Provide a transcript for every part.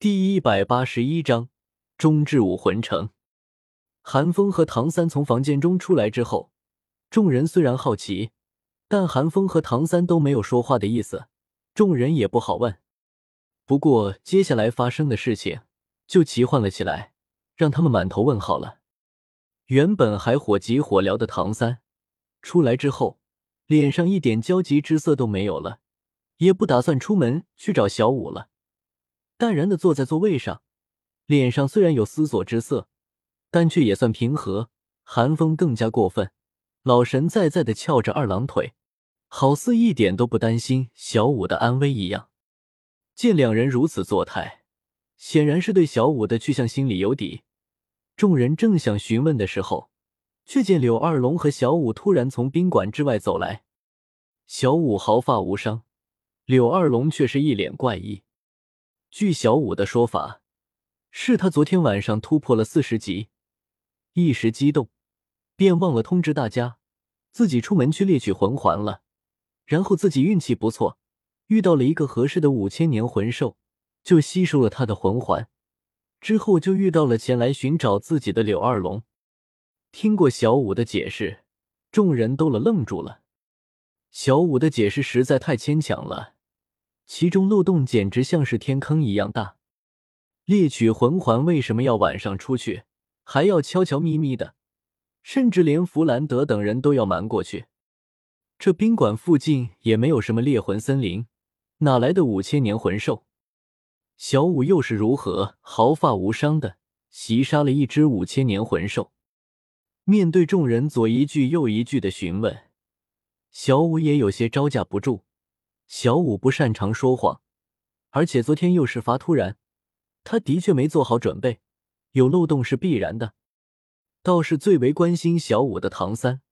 第一百八十一章中至武魂城。韩风和唐三从房间中出来之后，众人虽然好奇，但韩风和唐三都没有说话的意思，众人也不好问。不过接下来发生的事情就奇幻了起来，让他们满头问号了。原本还火急火燎的唐三出来之后，脸上一点焦急之色都没有了，也不打算出门去找小五了。淡然的坐在座位上，脸上虽然有思索之色，但却也算平和。寒风更加过分，老神在在的翘着二郎腿，好似一点都不担心小五的安危一样。见两人如此作态，显然是对小五的去向心里有底。众人正想询问的时候，却见柳二龙和小五突然从宾馆之外走来。小五毫发无伤，柳二龙却是一脸怪异。据小五的说法，是他昨天晚上突破了四十级，一时激动，便忘了通知大家，自己出门去猎取魂环了。然后自己运气不错，遇到了一个合适的五千年魂兽，就吸收了他的魂环。之后就遇到了前来寻找自己的柳二龙。听过小五的解释，众人都了愣住了。小五的解释实在太牵强了。其中漏洞简直像是天坑一样大。猎取魂环为什么要晚上出去，还要悄悄咪咪的，甚至连弗兰德等人都要瞒过去？这宾馆附近也没有什么猎魂森林，哪来的五千年魂兽？小五又是如何毫发无伤的袭杀了一只五千年魂兽？面对众人左一句右一句的询问，小五也有些招架不住。小五不擅长说谎，而且昨天又事发突然，他的确没做好准备，有漏洞是必然的。倒是最为关心小五的唐三，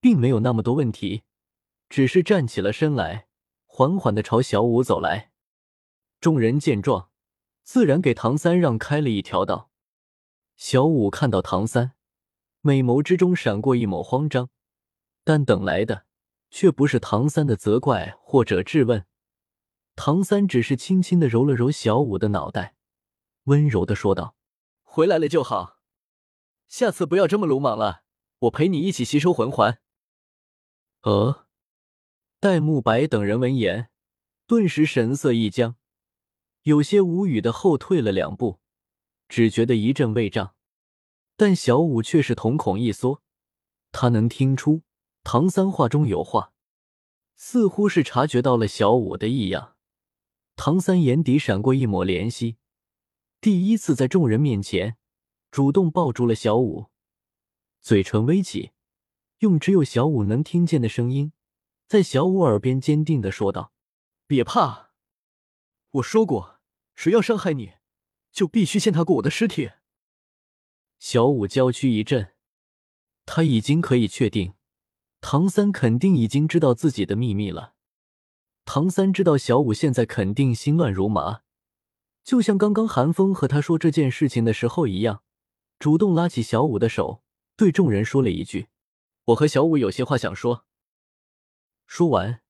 并没有那么多问题，只是站起了身来，缓缓的朝小五走来。众人见状，自然给唐三让开了一条道。小五看到唐三，美眸之中闪过一抹慌张，但等来的。却不是唐三的责怪或者质问，唐三只是轻轻的揉了揉小五的脑袋，温柔的说道：“回来了就好，下次不要这么鲁莽了，我陪你一起吸收魂环。”呃，戴沐白等人闻言，顿时神色一僵，有些无语的后退了两步，只觉得一阵胃胀，但小五却是瞳孔一缩，他能听出。唐三话中有话，似乎是察觉到了小五的异样。唐三眼底闪过一抹怜惜，第一次在众人面前主动抱住了小五，嘴唇微起，用只有小五能听见的声音，在小五耳边坚定的说道：“别怕，我说过，谁要伤害你，就必须先踏过我的尸体。”小五娇躯一震，他已经可以确定。唐三肯定已经知道自己的秘密了。唐三知道小五现在肯定心乱如麻，就像刚刚韩风和他说这件事情的时候一样，主动拉起小五的手，对众人说了一句：“我和小五有些话想说。”说完，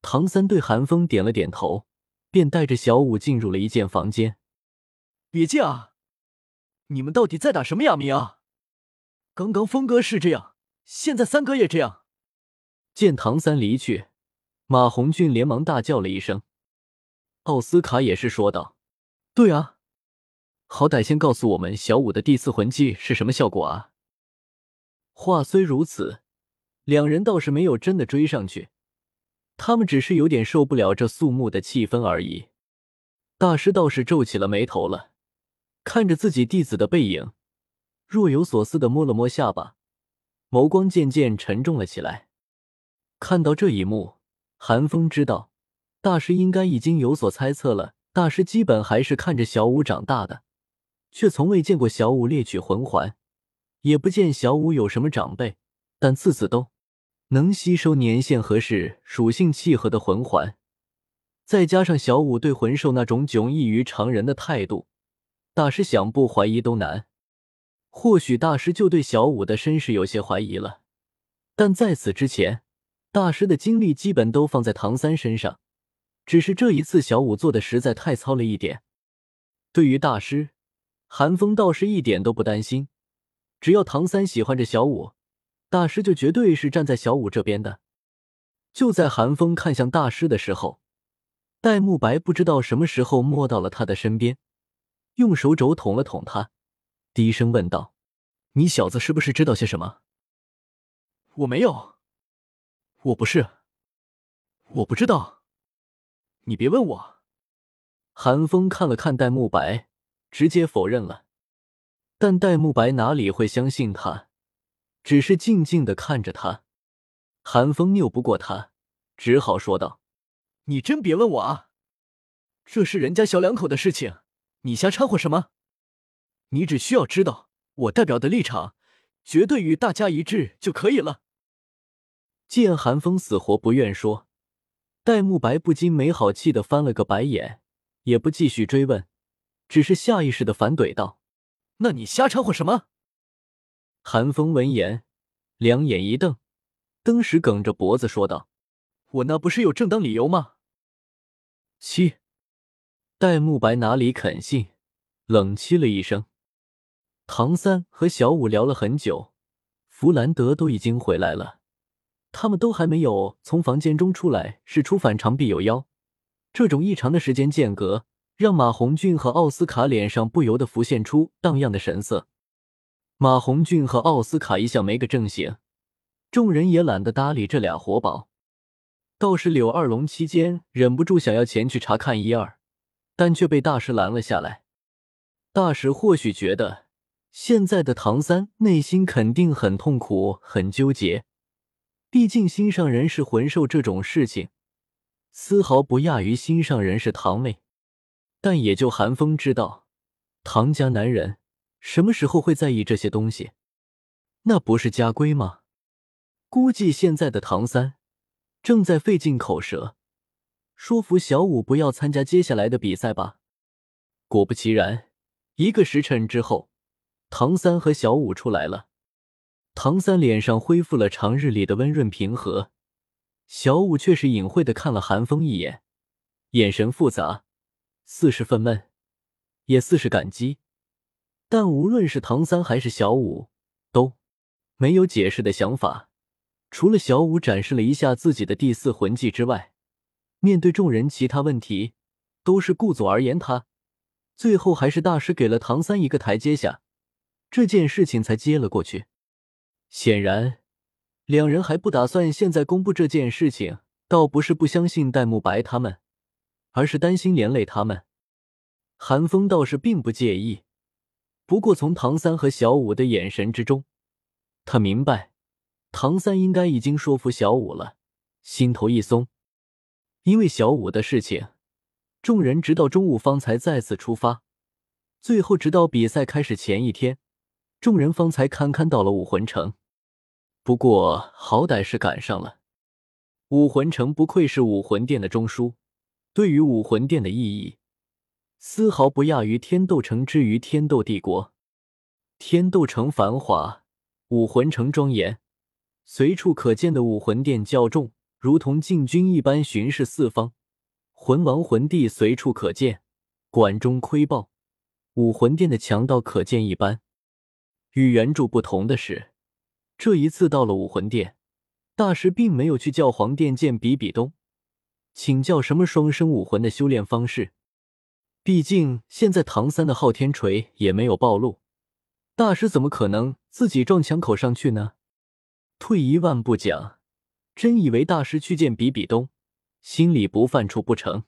唐三对韩风点了点头，便带着小五进入了一间房间。别介啊！你们到底在打什么哑谜啊？刚刚峰哥是这样，现在三哥也这样。见唐三离去，马红俊连忙大叫了一声。奥斯卡也是说道：“对啊，好歹先告诉我们小五的第四魂技是什么效果啊！”话虽如此，两人倒是没有真的追上去，他们只是有点受不了这肃穆的气氛而已。大师倒是皱起了眉头了，看着自己弟子的背影，若有所思的摸了摸下巴，眸光渐渐沉重了起来。看到这一幕，韩风知道大师应该已经有所猜测了。大师基本还是看着小五长大的，却从未见过小五猎取魂环，也不见小五有什么长辈，但次次都能吸收年限合适、属性契合的魂环。再加上小五对魂兽那种迥异于常人的态度，大师想不怀疑都难。或许大师就对小五的身世有些怀疑了，但在此之前。大师的精力基本都放在唐三身上，只是这一次小五做的实在太糙了一点。对于大师，韩风倒是一点都不担心。只要唐三喜欢着小舞，大师就绝对是站在小舞这边的。就在韩风看向大师的时候，戴沐白不知道什么时候摸到了他的身边，用手肘捅了捅他，低声问道：“你小子是不是知道些什么？”“我没有，我不是，我不知道。你别问我。”韩风看了看戴沐白，直接否认了。但戴沐白哪里会相信他，只是静静的看着他。韩风拗不过他，只好说道：“你真别问我啊，这是人家小两口的事情，你瞎掺和什么？你只需要知道我代表的立场，绝对与大家一致就可以了。”见韩风死活不愿说，戴沐白不禁没好气的翻了个白眼，也不继续追问，只是下意识的反怼道：“那你瞎掺和什么？”韩风闻言，两眼一瞪。登时梗着脖子说道：“我那不是有正当理由吗？”七，戴沐白哪里肯信，冷嗤了一声。唐三和小五聊了很久，弗兰德都已经回来了，他们都还没有从房间中出来。事出反常必有妖，这种异常的时间间隔，让马红俊和奥斯卡脸上不由得浮现出荡漾的神色。马红俊和奥斯卡一向没个正形。众人也懒得搭理这俩活宝，倒是柳二龙期间忍不住想要前去查看一二，但却被大师拦了下来。大师或许觉得现在的唐三内心肯定很痛苦、很纠结，毕竟心上人是魂兽这种事情，丝毫不亚于心上人是堂妹。但也就韩风知道，唐家男人什么时候会在意这些东西？那不是家规吗？估计现在的唐三正在费尽口舌，说服小五不要参加接下来的比赛吧。果不其然，一个时辰之后，唐三和小五出来了。唐三脸上恢复了长日里的温润平和，小五却是隐晦的看了韩风一眼，眼神复杂，似是愤懑，也似是感激。但无论是唐三还是小五，都没有解释的想法。除了小五展示了一下自己的第四魂技之外，面对众人其他问题，都是顾左而言他。最后还是大师给了唐三一个台阶下，这件事情才接了过去。显然，两人还不打算现在公布这件事情，倒不是不相信戴沐白他们，而是担心连累他们。韩风倒是并不介意，不过从唐三和小五的眼神之中，他明白。唐三应该已经说服小五了，心头一松。因为小五的事情，众人直到中午方才再次出发，最后直到比赛开始前一天，众人方才堪堪到了武魂城。不过好歹是赶上了。武魂城不愧是武魂殿的中枢，对于武魂殿的意义，丝毫不亚于天斗城之于天斗帝国。天斗城繁华，武魂城庄严。随处可见的武魂殿较重，如同禁军一般巡视四方。魂王魂帝随处可见，管中窥豹。武魂殿的强盗可见一斑。与原著不同的是，这一次到了武魂殿，大师并没有去教皇殿见比比东，请教什么双生武魂的修炼方式。毕竟现在唐三的昊天锤也没有暴露，大师怎么可能自己撞枪口上去呢？退一万步讲，真以为大师去见比比东，心里不犯怵不成？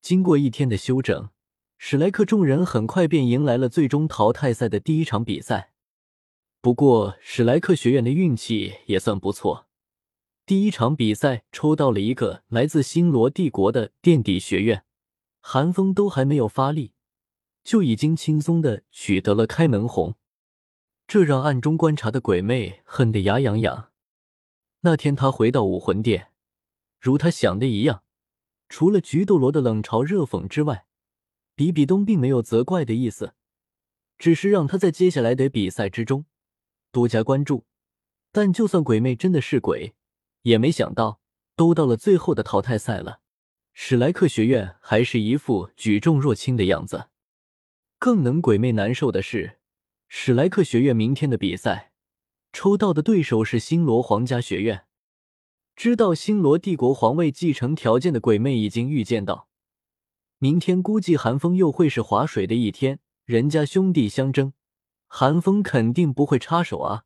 经过一天的休整，史莱克众人很快便迎来了最终淘汰赛的第一场比赛。不过，史莱克学院的运气也算不错，第一场比赛抽到了一个来自星罗帝国的垫底学院，寒风都还没有发力，就已经轻松的取得了开门红。这让暗中观察的鬼魅恨得牙痒痒。那天他回到武魂殿，如他想的一样，除了菊斗罗的冷嘲热讽之外，比比东并没有责怪的意思，只是让他在接下来的比赛之中多加关注。但就算鬼魅真的是鬼，也没想到都到了最后的淘汰赛了，史莱克学院还是一副举重若轻的样子。更能鬼魅难受的是，史莱克学院明天的比赛，抽到的对手是星罗皇家学院。知道星罗帝国皇位继承条件的鬼魅已经预见到，明天估计寒风又会是划水的一天。人家兄弟相争，韩风肯定不会插手啊。